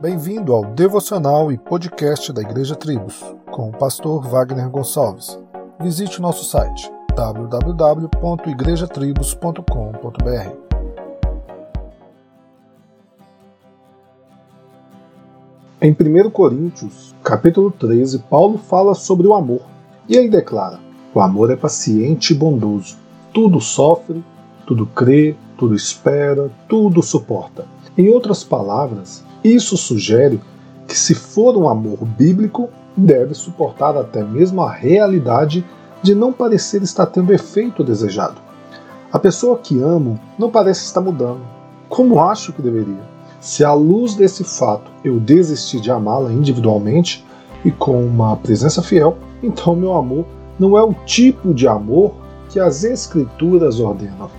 Bem-vindo ao devocional e podcast da Igreja Tribos, com o pastor Wagner Gonçalves. Visite o nosso site www.igrejatribos.com.br. Em 1 Coríntios, capítulo 13, Paulo fala sobre o amor. E ele declara: O amor é paciente e bondoso, tudo sofre, tudo crê, tudo espera, tudo suporta. Em outras palavras, isso sugere que, se for um amor bíblico, deve suportar até mesmo a realidade de não parecer estar tendo o efeito desejado. A pessoa que amo não parece estar mudando, como acho que deveria. Se à luz desse fato eu desistir de amá-la individualmente e com uma presença fiel, então meu amor não é o tipo de amor que as Escrituras ordenam.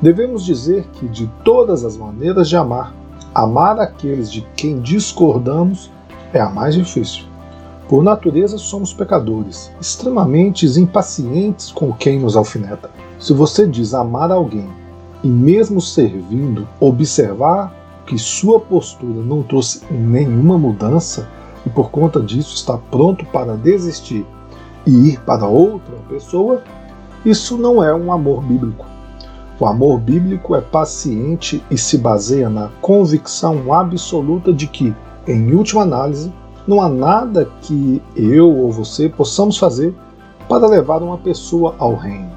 Devemos dizer que de todas as maneiras de amar, amar aqueles de quem discordamos é a mais difícil. Por natureza somos pecadores, extremamente impacientes com quem nos alfineta. Se você diz amar alguém e mesmo servindo, observar que sua postura não trouxe nenhuma mudança e por conta disso está pronto para desistir e ir para outra pessoa, isso não é um amor bíblico. O amor bíblico é paciente e se baseia na convicção absoluta de que, em última análise, não há nada que eu ou você possamos fazer para levar uma pessoa ao reino.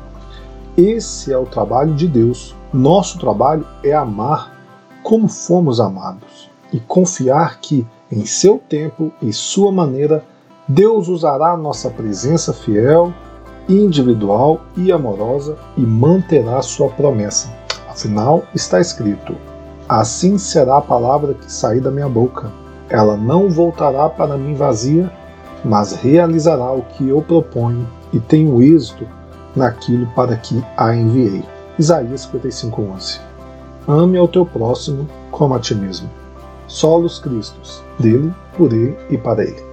Esse é o trabalho de Deus. Nosso trabalho é amar como fomos amados e confiar que, em seu tempo e sua maneira, Deus usará nossa presença fiel, individual e amorosa e manterá sua promessa. Afinal, está escrito: Assim será a palavra que sair da minha boca ela não voltará para mim vazia, mas realizará o que eu proponho e tenho êxito naquilo para que a enviei. Isaías 55:11. Ame ao teu próximo como a ti mesmo. Solos Cristos, dele, por ele e para ele.